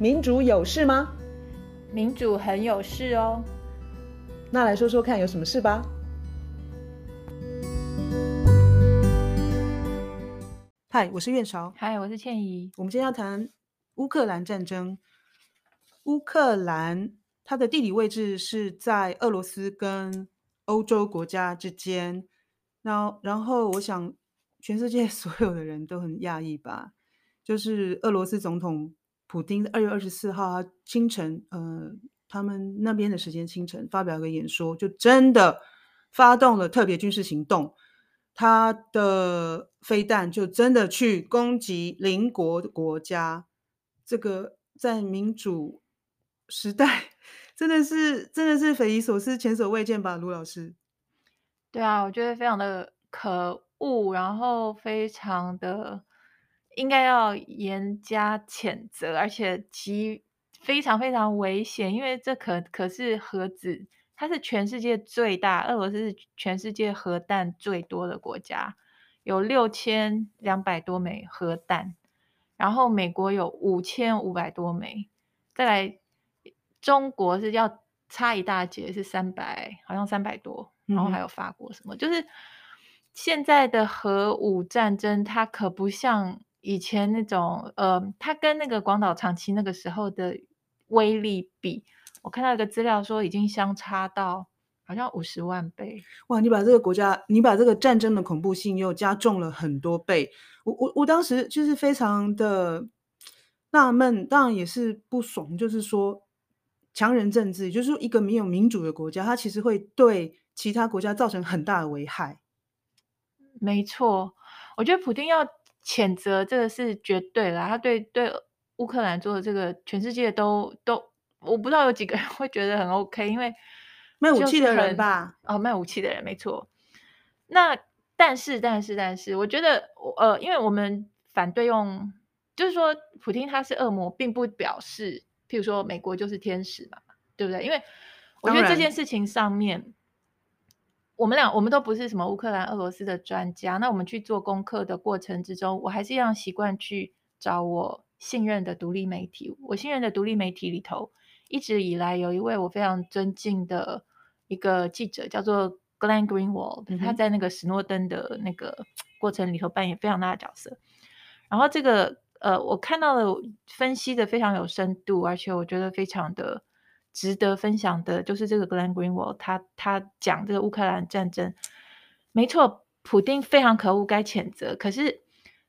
民主有事吗？民主很有事哦。那来说说看，有什么事吧？嗨，我是苑韶。嗨，我是倩怡。我们今天要谈乌克兰战争。乌克兰它的地理位置是在俄罗斯跟欧洲国家之间。然后，然后我想，全世界所有的人都很讶异吧？就是俄罗斯总统。普丁二月二十四号清晨，呃，他们那边的时间清晨发表一个演说，就真的发动了特别军事行动。他的飞弹就真的去攻击邻国的国家，这个在民主时代真的是真的是匪夷所思、前所未见吧？卢老师，对啊，我觉得非常的可恶，然后非常的。应该要严加谴责，而且其非常非常危险，因为这可可是核子，它是全世界最大，俄罗斯是全世界核弹最多的国家，有六千两百多枚核弹，然后美国有五千五百多枚，再来中国是要差一大截，是三百，好像三百多，然后还有法国什么，嗯、就是现在的核武战争，它可不像。以前那种呃，它跟那个广岛、长崎那个时候的威力比，我看到一个资料说已经相差到好像五十万倍。哇！你把这个国家，你把这个战争的恐怖性又加重了很多倍。我我我当时就是非常的纳闷，当然也是不爽，就是说强人政治，就是说一个没有民主的国家，它其实会对其他国家造成很大的危害。没错，我觉得普丁要。谴责这个是绝对啦，他对对乌克兰做的这个，全世界都都，我不知道有几个人 会觉得很 OK，因为卖武器的人吧，哦，卖武器的人没错。那但是但是但是，我觉得呃，因为我们反对用，就是说普京他是恶魔，并不表示，譬如说美国就是天使嘛，对不对？因为我觉得这件事情上面。我们俩，我们都不是什么乌克兰、俄罗斯的专家。那我们去做功课的过程之中，我还是一样习惯去找我信任的独立媒体。我信任的独立媒体里头，一直以来有一位我非常尊敬的一个记者，叫做 Glenn Greenwald，嗯。他在那个史诺登的那个 过程里头扮演非常大的角色。然后这个呃，我看到了分析的非常有深度，而且我觉得非常的。值得分享的就是这个 Glenn Greenwald，他他讲这个乌克兰战争，没错，普丁非常可恶，该谴责。可是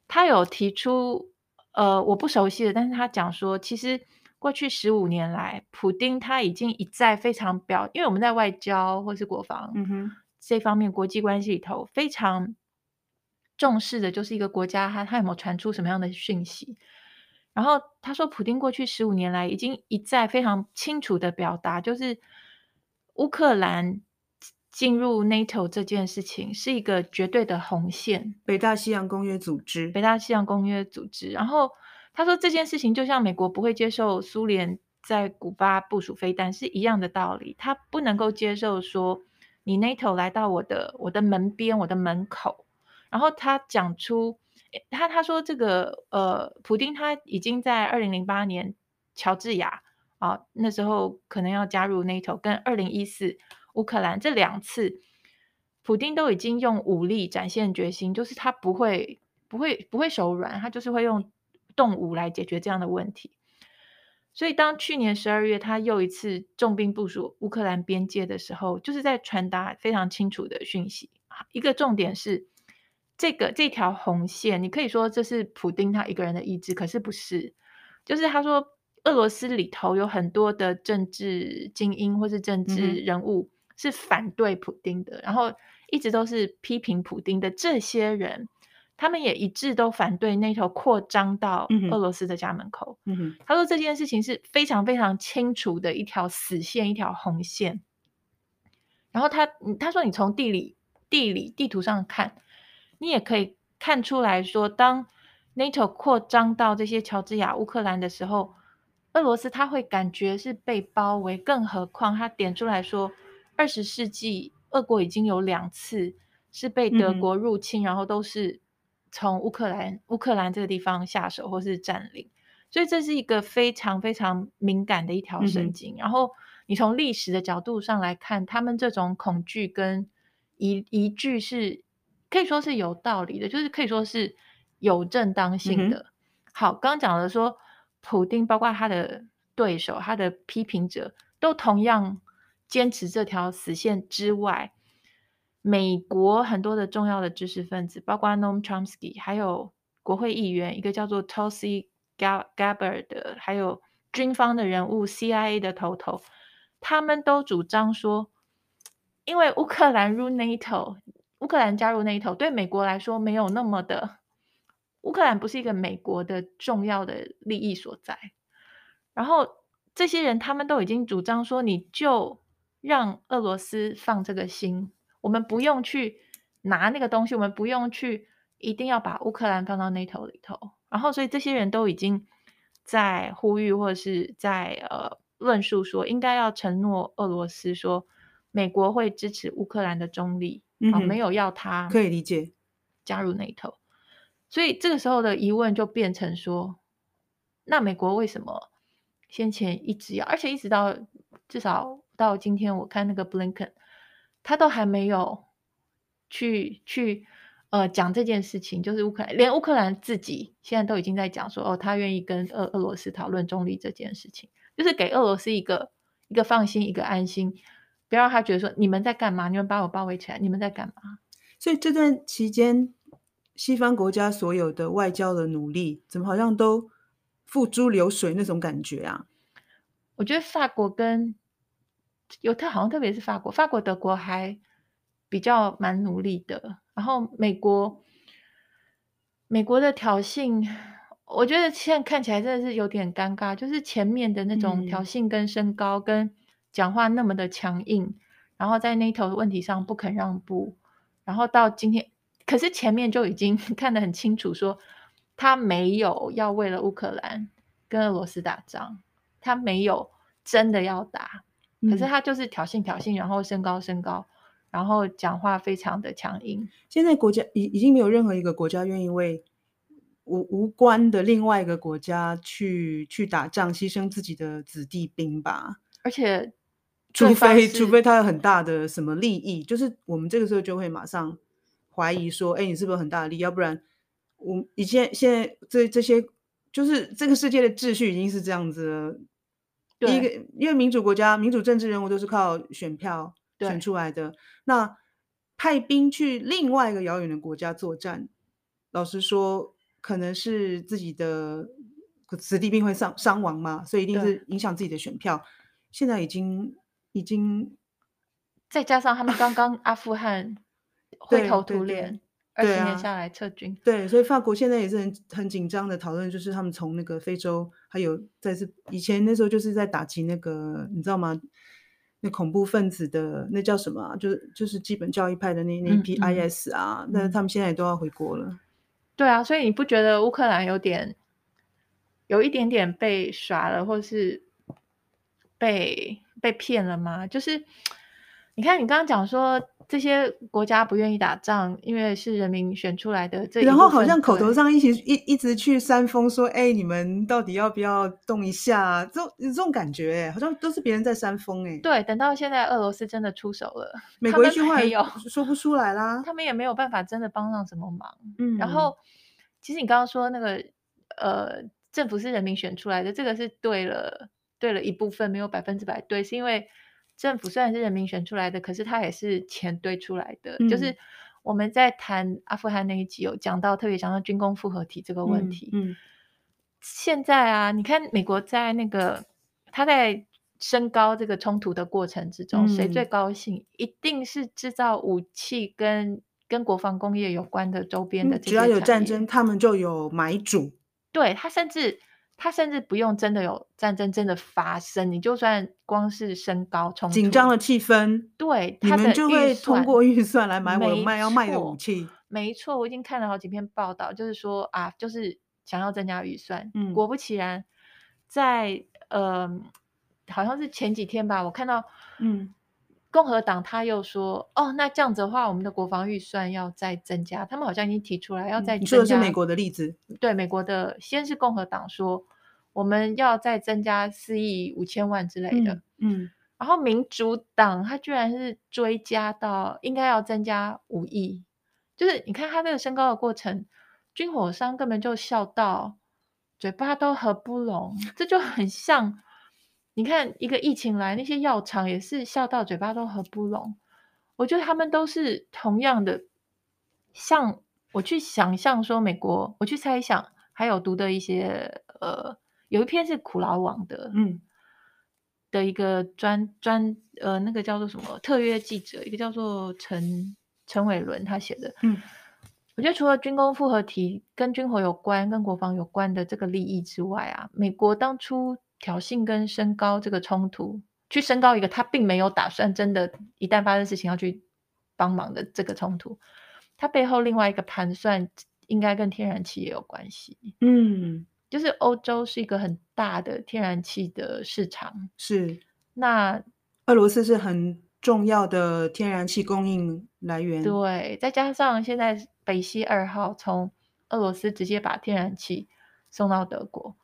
他有提出，呃，我不熟悉的，但是他讲说，其实过去十五年来，普丁他已经一再非常表，因为我们在外交或是国防，嗯哼，这方面国际关系里头非常重视的，就是一个国家他他有没有传出什么样的讯息。然后他说，普丁过去十五年来已经一再非常清楚的表达，就是乌克兰进入 NATO 这件事情是一个绝对的红线，北大西洋公约组织，北大西洋公约组织。然后他说这件事情就像美国不会接受苏联在古巴部署飞弹是一样的道理，他不能够接受说你 NATO 来到我的我的门边，我的门口。然后他讲出。他他说这个呃，普丁他已经在二零零八年乔治亚啊，那时候可能要加入 NATO，跟二零一四乌克兰这两次，普丁都已经用武力展现决心，就是他不会不会不会手软，他就是会用动武来解决这样的问题。所以当去年十二月他又一次重兵部署乌克兰边界的时候，就是在传达非常清楚的讯息，一个重点是。这个这条红线，你可以说这是普丁他一个人的意志，可是不是，就是他说俄罗斯里头有很多的政治精英或是政治人物是反对普丁的，嗯，然后一直都是批评普丁的这些人，他们也一致都反对 NATO 扩张到俄罗斯的家门口。嗯，他说这件事情是非常非常清楚的一条死线，一条红线。然后他他说你从地理地理地图上看。你也可以看出来说，当 NATO 扩张到这些乔治亚、乌克兰的时候，俄罗斯他会感觉是被包围。更何况他点出来说，二十世纪俄国已经有两次是被德国入侵，嗯、然后都是从乌克兰乌克兰这个地方下手或是占领。所以这是一个非常非常敏感的一条神经。嗯、然后你从历史的角度上来看，他们这种恐惧跟疑疑惧是可以说是有道理的，就是可以说是有正当性的。嗯、好，刚刚讲的说，普丁包括他的对手、他的批评者，都同样坚持这条死线之外。美国很多的重要的知识分子，包括 Noam Chomsky，还有国会议员，一个叫做 Tulsi Gabbard 的，还有军方的人物，CIA 的头头，他们都主张说，因为乌克兰入 NATO，乌克兰加入 NATO 对美国来说没有那么的，乌克兰不是一个美国的重要的利益所在。然后这些人他们都已经主张说，你就让俄罗斯放这个心。我们不用去拿那个东西，我们不用去一定要把乌克兰放到 NATO 里头。然后，所以这些人都已经在呼吁或者是在呃论述说，应该要承诺俄罗斯说，美国会支持乌克兰的中立，啊、嗯，没有要他可以理解加入 NATO。所以这个时候的疑问就变成说，那美国为什么先前一直要，而且一直到至少到今天，我看那个 Blinken。他都还没有去去呃讲这件事情，就是乌克兰，连乌克兰自己现在都已经在讲说，哦，他愿意跟俄俄罗斯讨论中立这件事情，就是给俄罗斯一个一个放心，一个安心，不要让他觉得说你们在干嘛？你们把我包围起来，你们在干嘛？所以这段期间，西方国家所有的外交的努力，怎么好像都付诸流水那种感觉啊？我觉得法国跟。有特好像特别是法国，法国、德国还比较蛮努力的。然后美国，美国的挑衅，我觉得现在看起来真的是有点尴尬。就是前面的那种挑衅跟升高，跟讲话那么的强硬，嗯、然后在 NATO 的问题上不肯让步，然后到今天，可是前面就已经 看得很清楚，说他没有要为了乌克兰跟俄罗斯打仗，他没有真的要打。可是他就是挑衅挑衅，然后升高升高，然后讲话非常的强硬。现在国家已已经没有任何一个国家愿意为无无关的另外一个国家去去打仗，牺牲自己的子弟兵吧。而且，除非除非他有很大的什么利益，就是我们这个时候就会马上怀疑说，哎，你是不是有很大的利益？要不然，我以前现在这这些就是这个世界的秩序已经是这样子了。第一个，因为民主国家、民主政治人物都是靠选票选出来的。那派兵去另外一个遥远的国家作战，老实说，可能是自己的子弟兵会伤伤亡嘛，所以一定是影响自己的选票。现在已经已经，再加上他们刚刚阿富汗灰头土脸。二十年下来撤军，对，啊、对，所以法国现在也是很很紧张的讨论，就是他们从那个非洲，还有在是以前那时候就是在打击那个，你知道吗？那恐怖分子的那叫什么、啊？就是就是基本教义派的那那一批 IS 啊，那、嗯、他们现在也都要回国了。对啊，所以你不觉得乌克兰有点有一点点被耍了，或是被被骗了吗？就是你看，你刚刚讲说。这些国家不愿意打仗，因为是人民选出来的。这然后好像口头上一起一一直去煽风说：“哎，你们到底要不要动一下？”这种这种感觉，哎，好像都是别人在煽风，哎。对，等到现在俄罗斯真的出手了，美国一句话也说不出来啦，他们也没有办法真的帮上什么忙。嗯，然后其实你刚刚说那个呃，政府是人民选出来的，这个是对了，对了一部分，没有百分之百对，是因为。政府虽然是人民选出来的，可是它也是钱堆出来的。嗯、就是我们在谈阿富汗那一集有讲到，特别讲到军工复合体这个问题。嗯，嗯现在啊，你看美国在那个他在升高这个冲突的过程之中，谁、嗯、最高兴？一定是制造武器跟跟国防工业有关的周边的这些、嗯。只要有战争，他们就有买主。对，他甚至。他甚至不用真的有战争真的发生，你就算光是升高冲突紧张的气氛，对，他们就会通过预算来买我卖要卖的武器。没错，我已经看了好几篇报道，就是说啊，就是想要增加预算。嗯，果不其然，在呃，好像是前几天吧，我看到，嗯，共和党他又说，哦，那这样子的话，我们的国防预算要再增加。他们好像已经提出来要再增加。你说的是美国的例子？对，美国的先是共和党说。我们要再增加四亿五千万之类的。嗯，嗯然后民主党他居然是追加到应该要增加五亿，就是你看他这个升高的过程，军火商根本就笑到嘴巴都合不拢，这就很像你看一个疫情来，那些药厂也是笑到嘴巴都合不拢。我觉得他们都是同样的，像我去想象说美国，我去猜想，还有读的一些呃，有一篇是苦劳网的，嗯，的一个专专呃，那个叫做什么特约记者，一个叫做陈陈伟伦他写的，嗯，我觉得除了军工复合体跟军火有关、跟国防有关的这个利益之外啊，美国当初挑衅跟升高这个冲突。去升高一个他并没有打算真的，一旦发生事情要去帮忙的这个冲突，他背后另外一个盘算应该跟天然气也有关系。嗯，就是欧洲是一个很大的天然气的市场，是。那俄罗斯是很重要的天然气供应来源。对，再加上现在北溪二号从俄罗斯直接把天然气送到德国。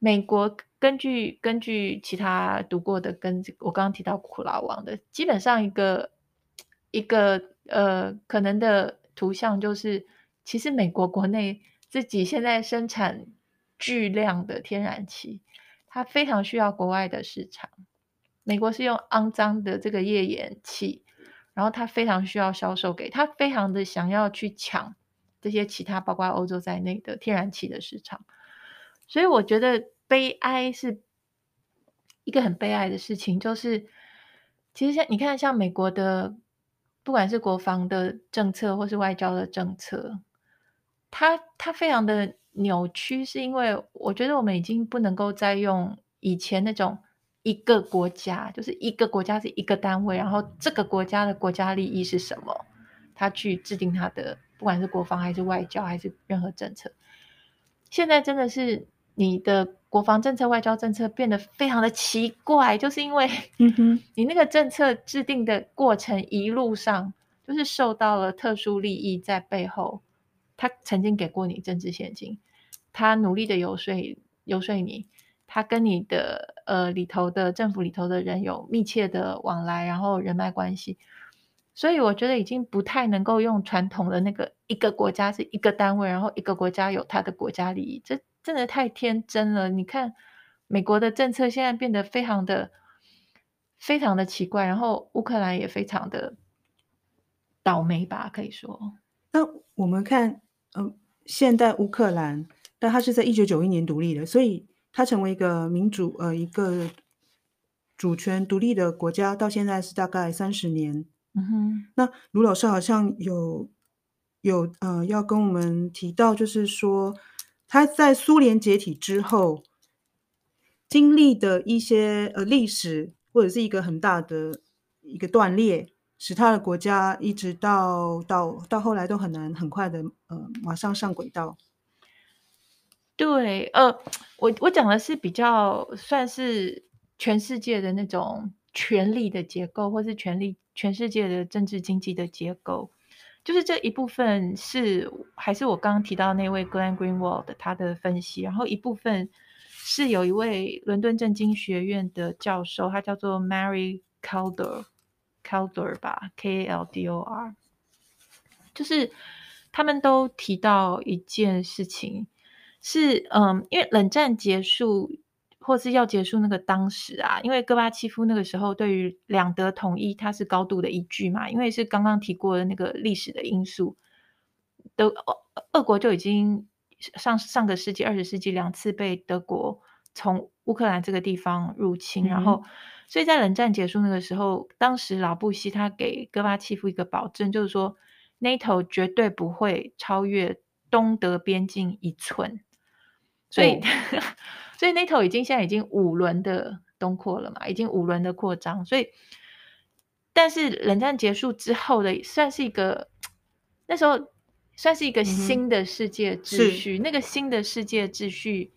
美国根据根据其他读过的，跟我刚刚提到苦劳网的，基本上一个一个呃可能的图像就是，其实美国国内自己现在生产巨量的天然气，它非常需要国外的市场。美国是用肮脏的这个页岩气，然后它非常需要销售给他，非常的想要去抢这些其他包括欧洲在内的天然气的市场。所以我觉得悲哀是一个很悲哀的事情，就是其实像你看，像美国的不管是国防的政策或是外交的政策，它它非常的扭曲，是因为我觉得我们已经不能够再用以前那种一个国家，就是一个国家是一个单位，然后这个国家的国家利益是什么，他去制定他的不管是国防还是外交还是任何政策，现在真的是。你的国防政策、外交政策变得非常的奇怪，就是因为，你那个政策制定的过程一路上就是受到了特殊利益在背后，他曾经给过你政治献金，他努力的游说游说你，他跟你的呃里头的政府里头的人有密切的往来，然后人脉关系，所以我觉得已经不太能够用传统的那个一个国家是一个单位，然后一个国家有他的国家利益，这。真的太天真了！你看，美国的政策现在变得非常的、非常的奇怪，然后乌克兰也非常的倒霉吧，可以说。那我们看，嗯、呃，现代乌克兰，但它是在一九九一年独立的，所以它成为一个民主，呃，一个主权独立的国家，到现在是大概三十年。嗯哼。那卢老师好像有有呃要跟我们提到，就是说。他在苏联解体之后经历的一些呃历史，或者是一个很大的一个断裂，使他的国家一直到到到后来都很难很快的呃马上上轨道。对，呃，我我讲的是比较算是全世界的那种权力的结构，或是权力全世界的政治经济的结构。就是这一部分是还是我刚刚提到那位 Glenn Greenwald 他的分析，然后一部分是有一位伦敦政经学院的教授，他叫做 Mary Calder Kaldor，Kaldor 吧，K A L D O R，就是他们都提到一件事情，是嗯，因为冷战结束。或是要结束那个当时啊，因为戈巴契夫那个时候对于两德统一，他是高度的依据嘛，因为是刚刚提过的那个历史的因素，德俄俄国就已经上上个世纪二十世纪两次被德国从乌克兰这个地方入侵，嗯、然后所以在冷战结束那个时候，当时老布希他给戈巴契夫一个保证，就是说 NATO 绝对不会超越东德边境一寸，所以。嗯 所以 NATO 已经现在已经五轮的东扩了嘛，已经五轮的扩张。所以，但是冷战结束之后的，算是一个那时候算是一个新的世界秩序。嗯、那个新的世界秩序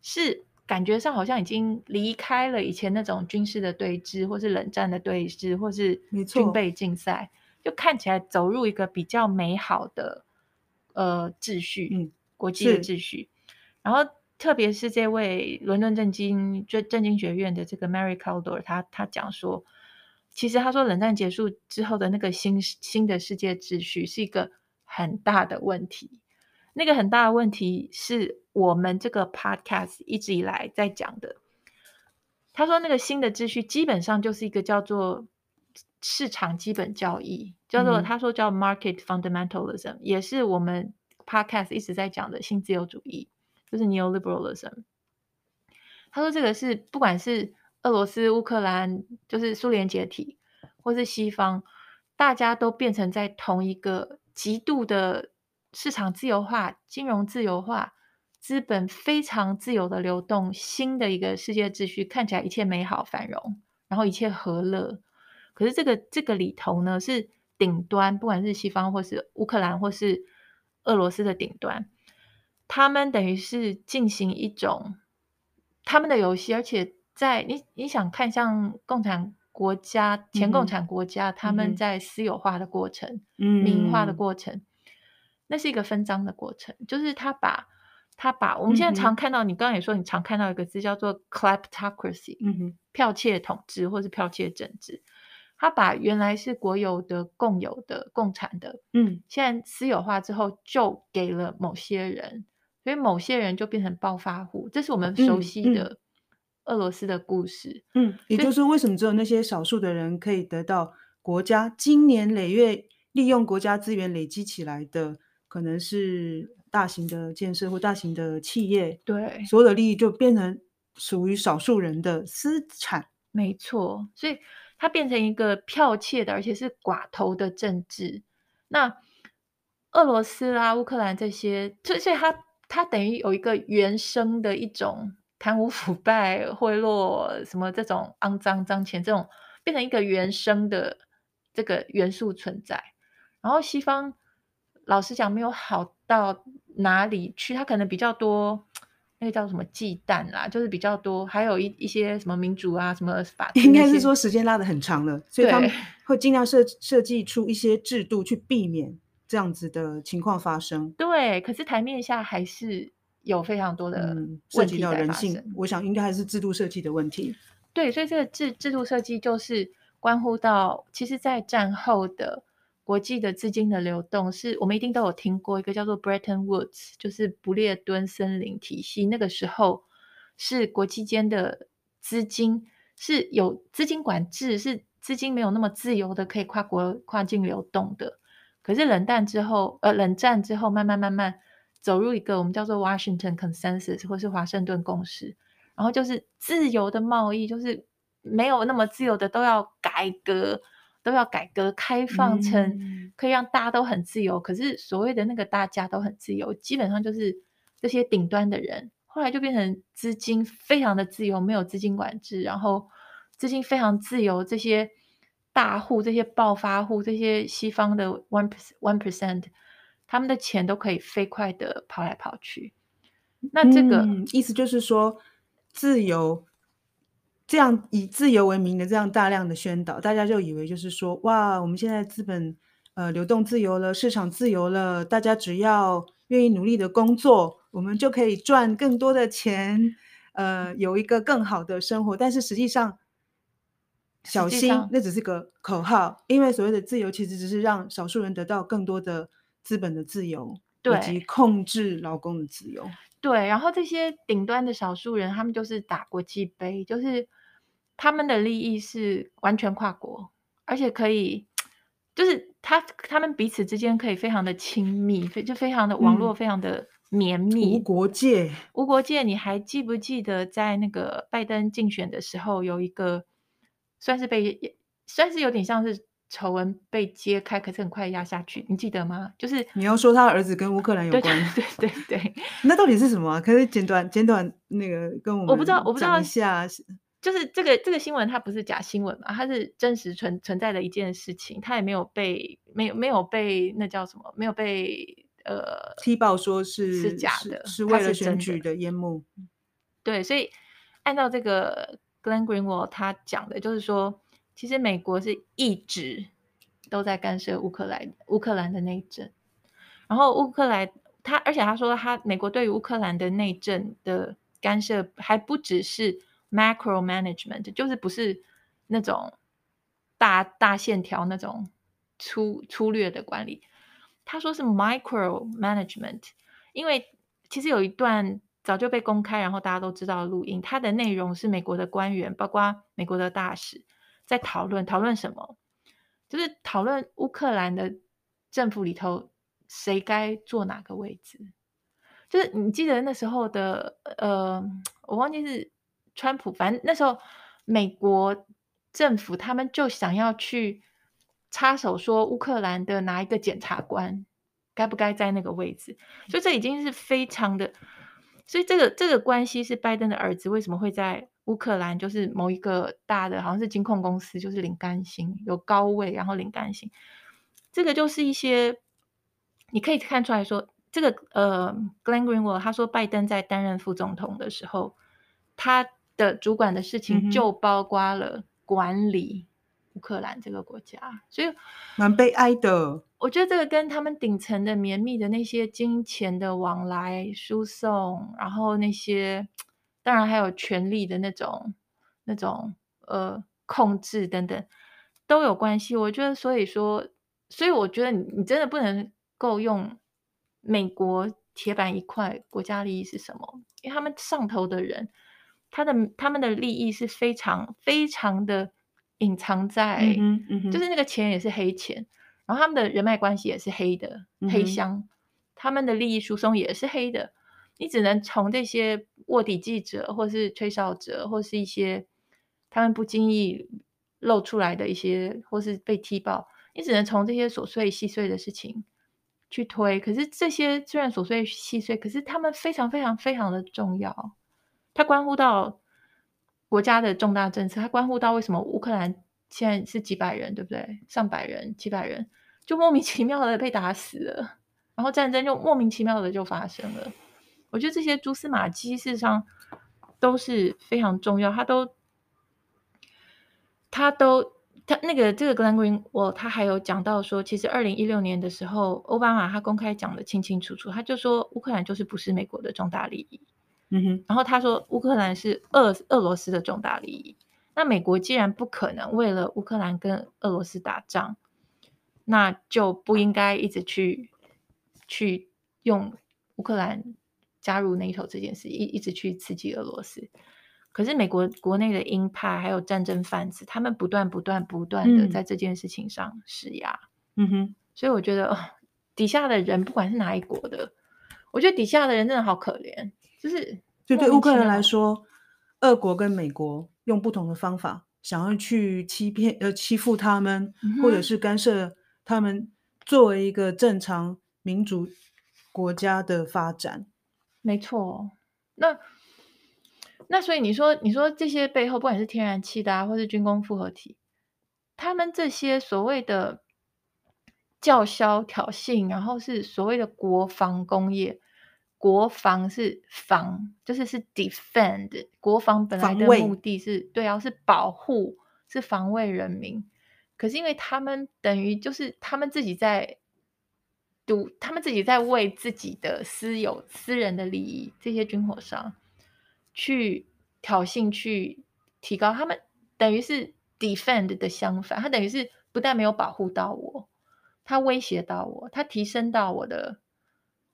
是感觉上好像已经离开了以前那种军事的对峙，或是冷战的对峙，或是军备竞赛，就看起来走入一个比较美好的呃秩序，嗯，国际的秩序。然后。特别是这位伦敦政经就政经学院的这个 Mary Caldor，他他讲说，其实他说冷战结束之后的那个新新的世界秩序是一个很大的问题。那个很大的问题是我们这个 podcast 一直以来在讲的。他说那个新的秩序基本上就是一个叫做市场基本交易，叫做他说叫 market fundamentalism，也是我们 podcast 一直在讲的新自由主义。就是 neoliberalism，他说这个是不管是俄罗斯、乌克兰，就是苏联解体，或是西方，大家都变成在同一个极度的市场自由化、金融自由化、资本非常自由的流动，新的一个世界秩序，看起来一切美好繁荣，然后一切和乐。可是这个这个里头呢，是顶端，不管是西方或是乌克兰或是俄罗斯的顶端。他们等于是进行一种他们的游戏，而且在你你想看，像共产国家、前共产国家，嗯、他们在私有化的过程、嗯、民营化的过程，那是一个分赃的过程。就是他把他把我们现在常看到，嗯、你刚刚也说，你常看到一个字叫做 kleptocracy，嗯哼，剽窃统治或是剽窃政治。他把原来是国有的、共有的、共产的，嗯，现在私有化之后，就给了某些人。所以某些人就变成暴发户，这是我们熟悉的俄罗斯的故事。嗯，嗯，也就是为什么只有那些少数的人可以得到国家经年累月利用国家资源累积起来的，可能是大型的建设或大型的企业。对，所有的利益就变成属于少数人的私产。没错，所以它变成一个剽窃的，而且是寡头的政治。那俄罗斯啦、乌克兰这些，所以它。它等于有一个原生的一种贪污腐败、贿赂什么这种肮脏脏钱，这种变成一个原生的这个元素存在。然后西方老实讲没有好到哪里去，它可能比较多那个叫什么忌惮啦，就是比较多，还有一一些什么民主啊什么法，应该是说时间拉的很长了，所以他们会尽量设设计出一些制度去避免。这样子的情况发生，对，可是台面下还是有非常多的问题涉及到人性。我想应该还是制度设计的问题。对，所以这个制制度设计就是关乎到，其实，在战后的国际的资金的流动，是我们一定都有听过一个叫做 Bretton Woods，就是不列颠森林体系。那个时候是国际间的资金是有资金管制，是资金没有那么自由的可以跨国跨境流动的。可是冷战之后，呃，冷战之后，慢慢慢慢走入一个我们叫做 Washington Consensus，或是华盛顿共识，然后就是自由的贸易，就是没有那么自由的都要改革，都要改革开放成可以让大家都很自由。嗯、可是所谓的那个大家都很自由，基本上就是这些顶端的人，后来就变成资金非常的自由，没有资金管制，然后资金非常自由，这些。大户这些暴发户，这些西方的 one one percent，他们的钱都可以飞快的跑来跑去。那这个、嗯、意思就是说，自由这样以自由为名的这样大量的宣导，大家就以为就是说，哇，我们现在资本呃流动自由了，市场自由了，大家只要愿意努力的工作，我们就可以赚更多的钱，呃，有一个更好的生活。但是实际上，小心，那只是个口号，因为所谓的自由其实只是让少数人得到更多的资本的自由，以及控制劳工的自由。对，然后这些顶端的少数人，他们就是打国际杯，就是他们的利益是完全跨国，而且可以，就是他他们彼此之间可以非常的亲密，非就非常的网络非常的绵密，嗯，无国界，无国界。你还记不记得在那个拜登竞选的时候有一个？算是被，算是有点像是丑闻被揭开，可是很快压下去，你记得吗？就是你要说他儿子跟乌克兰有 关，对对对对，那到底是什么啊？可是简短简短那个跟我们我不知道，我不知道一下，就是这个这个新闻它不是假新闻嘛，它是真实存存在的一件事情，它也没有被没有没有被那叫什么，没有被呃踢爆说是是假的，是为了选举的烟幕，对，所以按照这个。Glenn Greenwald 他讲的就是说，其实美国是一直都在干涉乌克兰乌克兰的内政，然后乌克兰他，而且他说他美国对于乌克兰的内政的干涉还不只是 macro management，就是不是那种大大线条那种粗粗略的管理。他说是 micro management，因为其实有一段早就被公开，然后大家都知道录音，它的内容是美国的官员，包括美国的大使，在讨论讨论什么，就是讨论乌克兰的政府里头谁该坐哪个位置。就是你记得那时候的呃，我忘记是川普，反正那时候美国政府他们就想要去。插手说乌克兰的哪一个检察官该不该在那个位置，所以这已经是非常的，所以这个这个关系是拜登的儿子为什么会在乌克兰，就是某一个大的好像是金控公司，就是领干薪，有高位，然后领干薪，这个就是一些你可以看出来说，这个呃，Glenn Greenwald 他说拜登在担任副总统的时候，他的主管的事情就包括了管理。乌克兰这个国家，所以蛮悲哀的。我觉得这个跟他们顶层的绵密的那些金钱的往来输送，然后那些当然还有权力的那种那种呃控制等等都有关系。我觉得，所以说，所以我觉得你你真的不能够用美国铁板一块，国家利益是什么？因为他们上头的人，他的他们的利益是非常非常的。隐藏在，嗯嗯、就是那个钱也是黑钱，然后他们的人脉关系也是黑的、嗯、黑箱，他们的利益输送也是黑的。你只能从这些卧底记者，或是吹哨者，或是一些他们不经意露出来的一些，或是被踢爆，你只能从这些琐碎细碎的事情去推。可是这些虽然琐碎细碎，可是他们非常非常非常的重要，它关乎到。国家的重大政策，它关乎到为什么乌克兰现在是几百人，对不对？上百人、几百人，就莫名其妙的被打死了，然后战争就莫名其妙的就发生了。我觉得这些蛛丝马迹事实上都是非常重要，他都，他都，他那个这个 Glenn Greenwald 他还有讲到说，其实二零一六年的时候，奥巴马他公开讲的清清楚楚，他就说乌克兰就是不是美国的重大利益。嗯哼，然后他说乌克兰是俄俄罗斯的重大利益。那美国既然不可能为了乌克兰跟俄罗斯打仗，那就不应该一直去去用乌克兰加入 NATO 这件事，一一直去刺激俄罗斯。可是美国国内的鹰派还有战争贩子，他们不断不断不断的在这件事情上施压。嗯哼，所以我觉得底下的人不管是哪一国的，我觉得底下的人真的好可怜。就是，就对乌克兰来说，俄国跟美国用不同的方法，想要去欺骗呃欺负他们，嗯，或者是干涉他们作为一个正常民主国家的发展。没错，那那所以你说，你说这些背后，不管是天然气的啊，或是军工复合体，他们这些所谓的叫嚣挑衅，然后是所谓的国防工业。国防是防，就是是 defend。国防本来的目的是，对啊，是保护，是防卫人民。可是因为他们等于就是他们自己在赌，他们自己在为自己的私有、私人的利益，这些军火商去挑衅，去提高他们，等于是 defend 的相反。他等于是不但没有保护到我，他威胁到我，他提升到我的。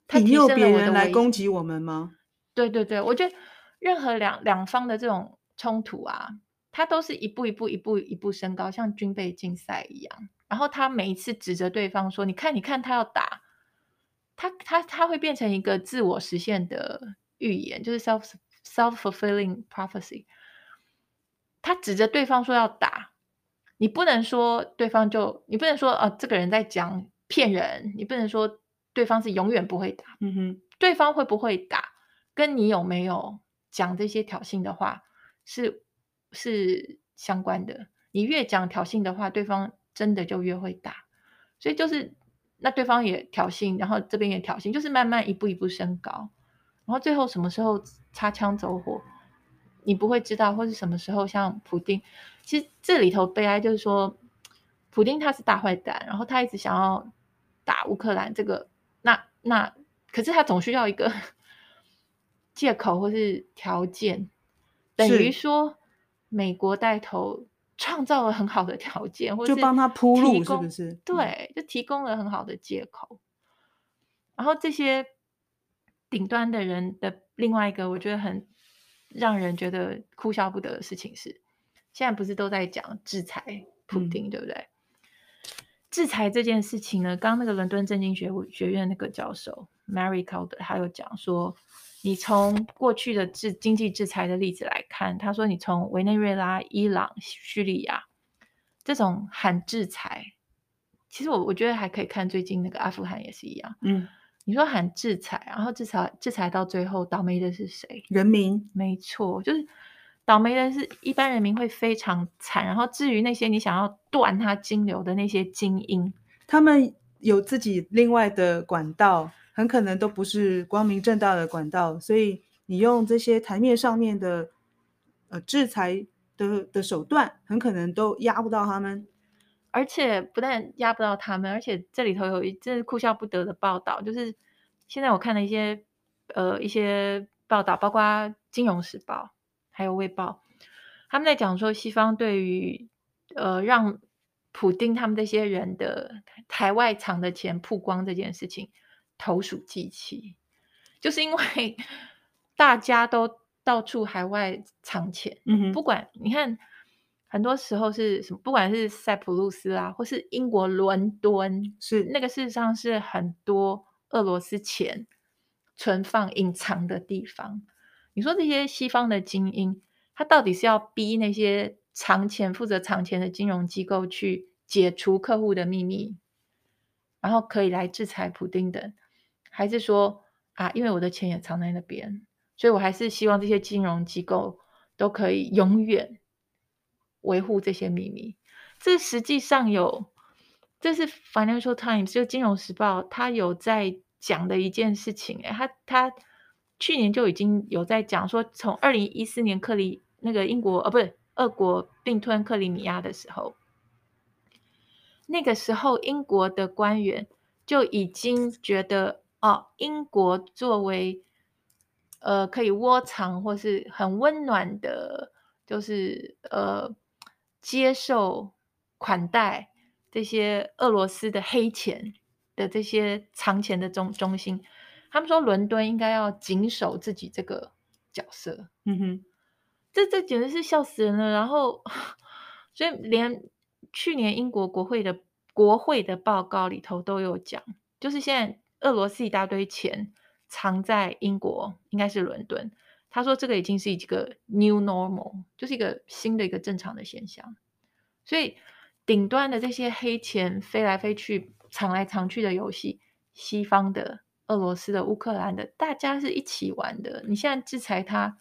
他引诱别人来攻击我们吗？对对对，我觉得任何两两方的这种冲突啊，它都是一步一步、一步一步升高，像军备竞赛一样。然后他每一次指着对方说：“你看，你看，他要打他，他他会变成一个自我实现的预言，就是 self self fulfilling prophecy。他指着对方说要打，你不能说对方就，你不能说哦，这个人在讲骗人，你不能说。”对方是永远不会打，嗯哼，对方会不会打，跟你有没有讲这些挑衅的话是是相关的。你越讲挑衅的话，对方真的就越会打。所以就是那对方也挑衅，然后这边也挑衅，就是慢慢一步一步升高，然后最后什么时候擦枪走火，你不会知道，或是什么时候像普丁，其实这里头悲哀就是说，普丁他是大坏蛋，然后他一直想要打乌克兰这个。那那可是他总需要一个 借口或是条件，等于说美国带头创造了很好的条件，或者就帮他铺路，是不是？对，就提供了很好的借口。然后这些顶端的人的另外一个，我觉得很让人觉得哭笑不得的事情是，现在不是都在讲制裁普丁，嗯、对不对？制裁这件事情呢，刚刚那个伦敦政经学学院那个教授 Mary Calder 他有讲说，你从过去的制经济制裁的例子来看，他说你从委内瑞拉、伊朗、叙利亚这种喊制裁，其实我我觉得还可以看最近那个阿富汗也是一样。嗯，你说喊制裁，然后制裁制裁到最后倒霉的是谁？人民。没错，就是。倒霉的是一般人民会非常惨，然后至于那些你想要断他金流的那些精英，他们有自己另外的管道，很可能都不是光明正大的管道，所以你用这些台面上面的呃制裁的的手段，很可能都压不到他们。而且不但压不到他们，而且这里头有一真是哭笑不得的报道，就是现在我看了一些呃一些报道，包括《金融时报》。还有《卫报》，他们在讲说，西方对于呃让普丁他们这些人的台外藏的钱曝光这件事情投鼠忌器，就是因为大家都到处海外藏钱，不管你看，很多时候是什么，不管是塞浦路斯啊，或是英国伦敦，是那个事实上是很多俄罗斯钱存放隐藏的地方。你说这些西方的精英，他到底是要逼那些藏钱、负责藏钱的金融机构去解除客户的秘密，然后可以来制裁普丁等，还是说啊，因为我的钱也藏在那边，所以我还是希望这些金融机构都可以永远维护这些秘密？这实际上有，这是 Financial Times 就《金融时报》他有在讲的一件事情，哎，他他。去年就已经有在讲说，从二零一四年克里那个英国呃、不是俄国并吞克里米亚的时候，那个时候英国的官员就已经觉得哦，英国作为呃可以窝藏或是很温暖的，就是呃接受款待这些俄罗斯的黑钱的这些藏钱的中中心。他们说伦敦应该要谨守自己这个角色，嗯哼，这这简直是笑死人了。然后，所以连去年英国国会的国会的报告里头都有讲，就是现在俄罗斯一大堆钱藏在英国，应该是伦敦。他说这个已经是一个 new normal，就是一个新的一个正常的现象。所以顶端的这些黑钱飞来飞去、藏来藏去的游戏，西方的。俄罗斯的、乌克兰的，大家是一起玩的。你现在制裁他，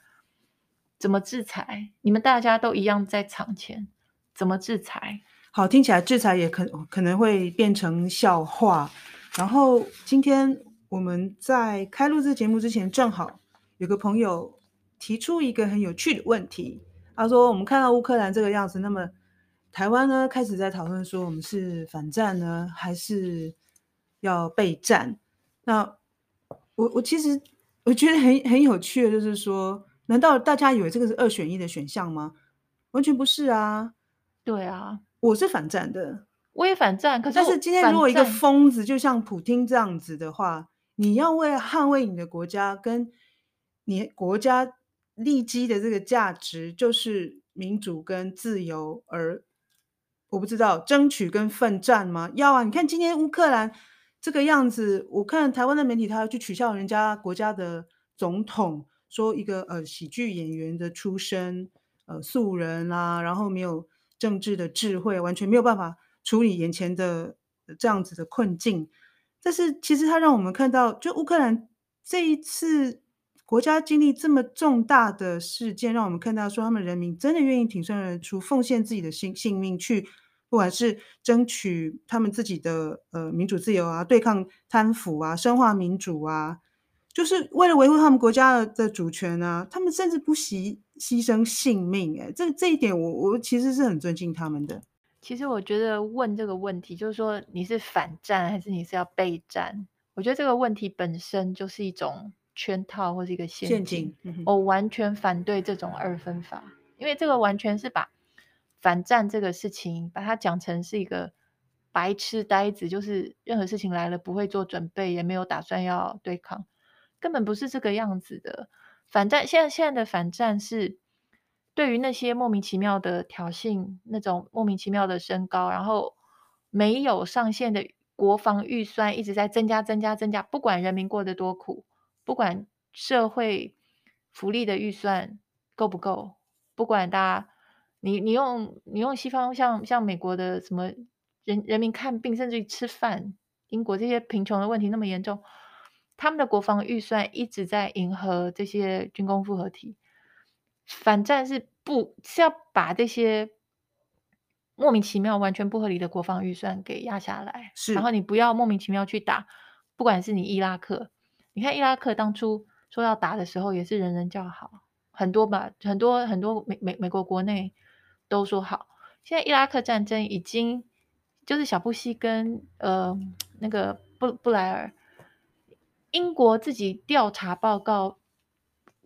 怎么制裁？你们大家都一样在藏钱，怎么制裁？好，听起来制裁也可可能会变成笑话。然后今天我们在开录这节目之前，正好有个朋友提出一个很有趣的问题。他说：“我们看到乌克兰这个样子，那么台湾呢，开始在讨论说，我们是反战呢，还是要备战？”那我我其实我觉得很很有趣的，就是说，难道大家以为这个是二选一的选项吗？完全不是啊！对啊，我是反战的，我也反战。可是，但是今天如果一个疯子就像普京这样子的话，你要为了捍卫你的国家，跟你国家立基的这个价值，就是民主跟自由，而我不知道争取跟奋战吗？要啊！你看今天乌克兰。这个样子，我看台湾的媒体，他要去取笑人家国家的总统，说一个呃喜剧演员的出身，呃素人啊，然后没有政治的智慧，完全没有办法处理眼前的这样子的困境。但是其实他让我们看到，就乌克兰这一次国家经历这么重大的事件，让我们看到说他们人民真的愿意挺身而出，奉献自己的性性命去。不管是争取他们自己的呃民主自由啊，对抗贪腐啊，深化民主啊，就是为了维护他们国家的主权啊，他们甚至不惜牺牲性命。哎，这这一点我我其实是很尊敬他们的。其实我觉得问这个问题，就是说你是反战还是你是要备战？我觉得这个问题本身就是一种圈套或是一个陷阱。陷阱嗯、我完全反对这种二分法，因为这个完全是把反战这个事情把它讲成是一个白痴呆子，就是任何事情来了不会做准备，也没有打算要对抗，根本不是这个样子的。反战现在现在的反战是对于那些莫名其妙的挑衅，那种莫名其妙的升高，然后没有上限的。国防预算一直在增加、增加、增加，不管人民过得多苦，不管社会福利的预算够不够，不管大家，你你用你用西方像像美国的什么人人民看病，甚至于吃饭，英国这些贫穷的问题那么严重，他们的国防预算一直在迎合这些军工复合体，反战是不是要把这些。莫名其妙、完全不合理的国防预算给压下来，是。然后你不要莫名其妙去打，不管是你伊拉克，你看伊拉克当初说要打的时候，也是人人叫好，很多吧，很多很多美美美国国内都说好。现在伊拉克战争已经就是小布希跟呃那个布布莱尔，英国自己调查报告。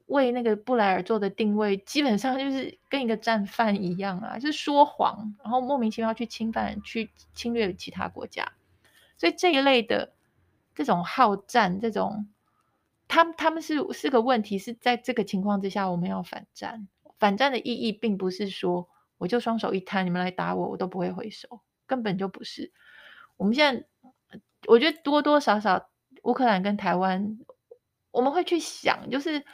为那个布莱尔做的定位，基本上就是跟一个战犯一样啊，就是说谎，然后莫名其妙去侵犯、去侵略其他国家。所以这一类的这种好战，这种他们他们是是个问题，是在这个情况之下，我们要反战。反战的意义并不是说我就双手一摊，你们来打我，我都不会回手，根本就不是。我们现在我觉得多多少少乌克兰跟台湾，我们会去想，就是。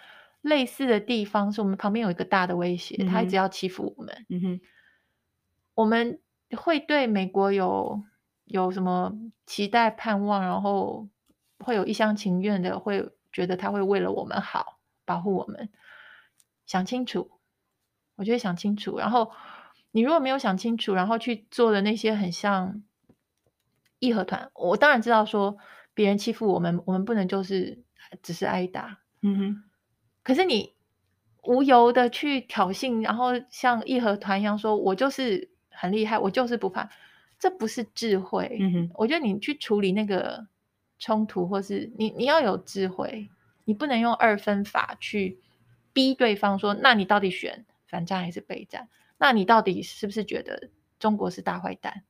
类似的地方是我们旁边有一个大的威胁，他一直要欺负我们。嗯哼，我们会对美国有有什么期待、盼望，然后会有一厢情愿的，会觉得他会为了我们好，保护我们。想清楚，我觉得想清楚。然后你如果没有想清楚，然后去做的那些很像义和团，我当然知道说别人欺负我们，我们不能就是只是挨打。嗯哼。可是你无由的去挑衅，然后像义和团一样说：“我就是很厉害，我就是不怕。”这不是智慧。嗯哼，我觉得你去处理那个冲突，或是你你要有智慧，你不能用二分法去逼对方说：“那你到底选反战还是备战？那你到底是不是觉得中国是大坏蛋？”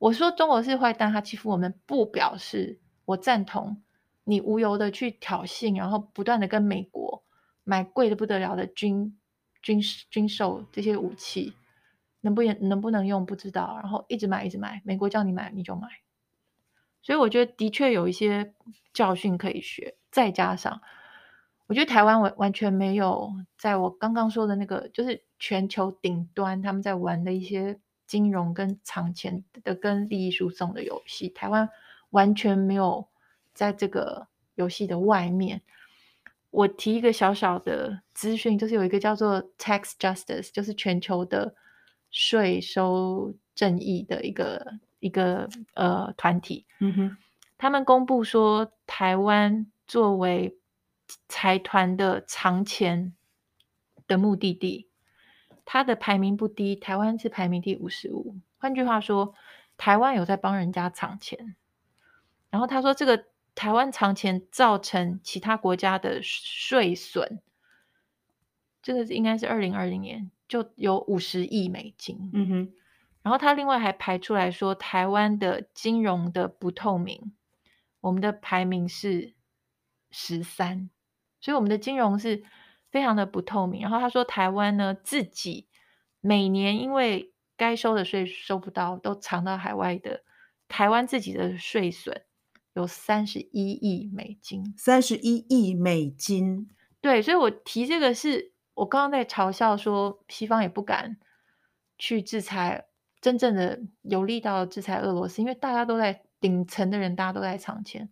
我说中国是坏蛋，他欺负我们，不表示我赞同你无由的去挑衅，然后不断的跟美国。买贵的不得了的军军军售这些武器，能不能能不能用不知道，然后一直买一直买，美国叫你买你就买，所以我觉得的确有一些教训可以学。再加上，我觉得台湾完完全没有在我刚刚说的那个，就是全球顶端他们在玩的一些金融跟藏钱的跟利益输送的游戏，台湾完全没有在这个游戏的外面。我提一个小小的资讯，就是有一个叫做 Tax Justice，就是全球的税收正义的一个一个呃团体。嗯哼，他们公布说，台湾作为财团的藏钱的目的地，它的排名不低，台湾是排名第五十五。换句话说，台湾有在帮人家藏钱。然后他说这个。台湾藏钱造成其他国家的税损，这个应该是二零二零年就有五十亿美金。嗯哼，然后他另外还排出来说，台湾的金融的不透明，我们的排名是十三，所以我们的金融是非常的不透明。然后他说，台湾呢自己每年因为该收的税收不到，都藏到海外的，台湾自己的税损。有三十一亿美金，三十一亿美金，对，所以我提这个是我刚刚在嘲笑说，西方也不敢去制裁，真正的有力道制裁俄罗斯，因为大家都在顶层的人，大家都在藏钱。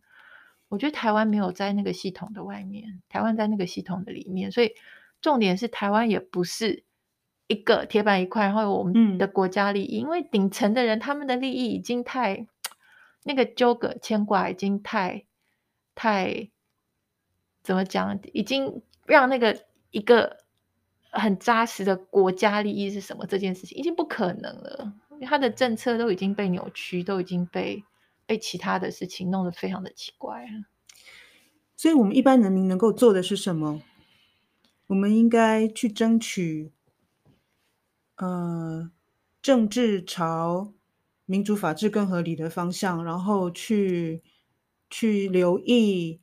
我觉得台湾没有在那个系统的外面，台湾在那个系统的里面，所以重点是台湾也不是一个铁板一块，然后我们的国家利益，嗯、因为顶层的人他们的利益已经太。那个纠葛牵挂已经太太怎么讲？已经让那个一个很扎实的国家利益是什么这件事情已经不可能了，因为他的政策都已经被扭曲，都已经被被其他的事情弄得非常的奇怪。所以，我们一般人民能够做的是什么？我们应该去争取，呃，政治朝民主、法治更合理的方向，然后去去留意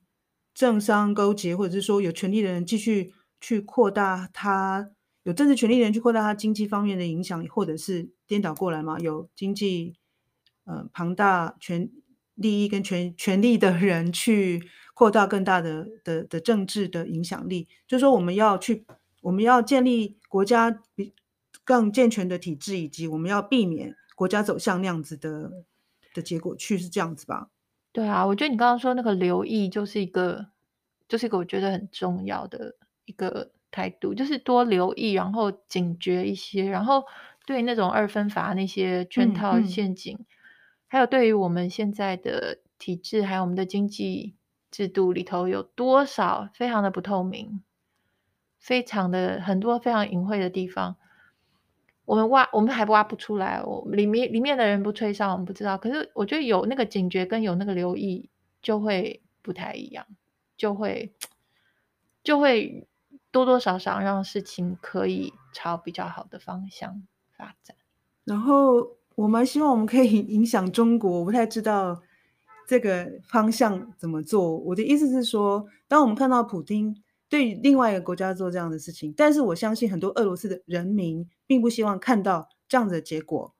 政商勾结，或者是说有权力的人继续去扩大他有政治权力的人去扩大他经济方面的影响，或者是颠倒过来嘛？有经济呃庞大权利益跟权权力的人去。扩大更大的的的政治的影响力，就是说我们要去，我们要建立国家比更健全的体制，以及我们要避免国家走向那样子的的结果去，是这样子吧？对啊，我觉得你刚刚说那个留意，就是一个，就是一个我觉得很重要的一个态度，就是多留意，然后警觉一些，然后对那种二分法那些圈套陷阱，嗯嗯、还有对于我们现在的体制，还有我们的经济。制度里头有多少非常的不透明，非常的很多非常隐晦的地方，我们挖我们还挖不出来，我里面里面的人不吹哨，我们不知道。可是我觉得有那个警觉跟有那个留意，就会不太一样，就会就会多多少少让事情可以朝比较好的方向发展。然后我们希望我们可以 影响中国，我不太知道。这个方向怎么做？我的意思是说，当我们看到普丁对另外一个国家做这样的事情，但是我相信很多俄罗斯的人民并不希望看到这样子的结果。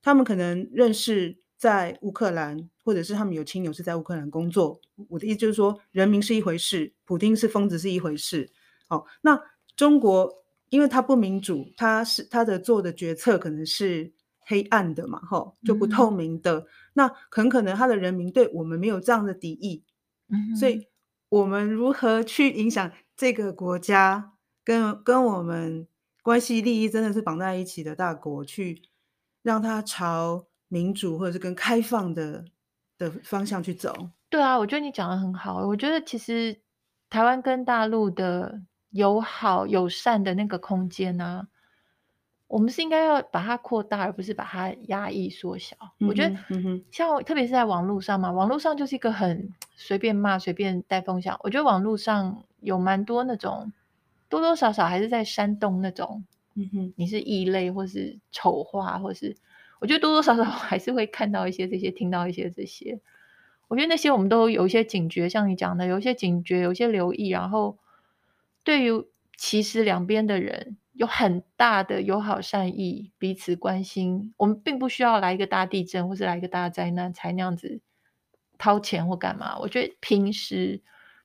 他们可能认识在乌克兰，或者是他们有亲友是在乌克兰工作。我的意思就是说，人民是一回事，普丁是疯子是一回事。好，那中国因为他不民主，他是他的做的决策可能是。黑暗的嘛，吼，就不透明的，嗯、那很可能他的人民对我们没有这样的敌意，嗯，所以我们如何去影响这个国家，跟跟我们关系利益真的是绑在一起的大国，去让他朝民主或者是更开放的的方向去走？对啊，我觉得你讲的很好，我觉得其实台湾跟大陆的友好友善的那个空间呢、啊。我们是应该要把它扩大，而不是把它压抑缩小。嗯、我觉得，像特别是在网络上嘛，网络上就是一个很随便骂、随便带风向。我觉得网络上有蛮多那种多多少少还是在煽动那种，嗯哼，你是异类或是丑化，或是我觉得多多少少 还是会看到一些这些，听到一些这些。我觉得那些我们都有一些警觉，像你讲的，有一些警觉，有一些留意，然后对于其实两边的人。有很大的友好善意，彼此关心。我们并不需要来一个大地震，或是来一个大灾难才那样子掏钱或干嘛。我觉得平时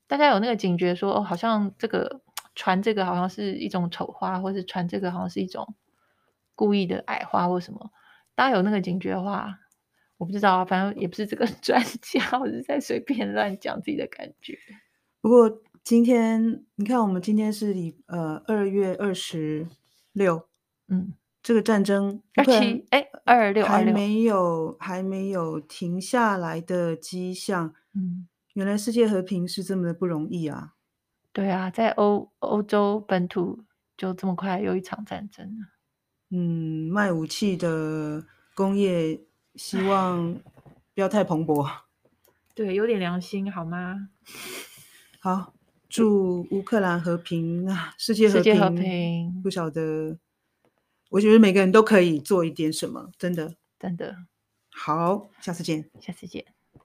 大家有那个警觉说，好像这个传这个好像是一种丑话，或是传这个好像是一种故意的矮化或什么。大家有那个警觉的话，我不知道啊，反正也不是这个 专家，我是在随便乱讲自己的感觉。不过。今天你看，我们今天是礼呃二月二十六，嗯，这个战争二七哎二二六还没有还没有停下来的迹象，嗯，原来世界和平是这么的不容易啊！对啊，在欧欧洲本土就这么快又一场战争了，嗯，卖武器的工业希望不要太蓬勃，对，有点良心好吗？好。祝乌克兰和平啊，世界和平，世界和平。不晓得，我觉得每个人都可以做一点什么，真的，真的。好，下次见，下次见。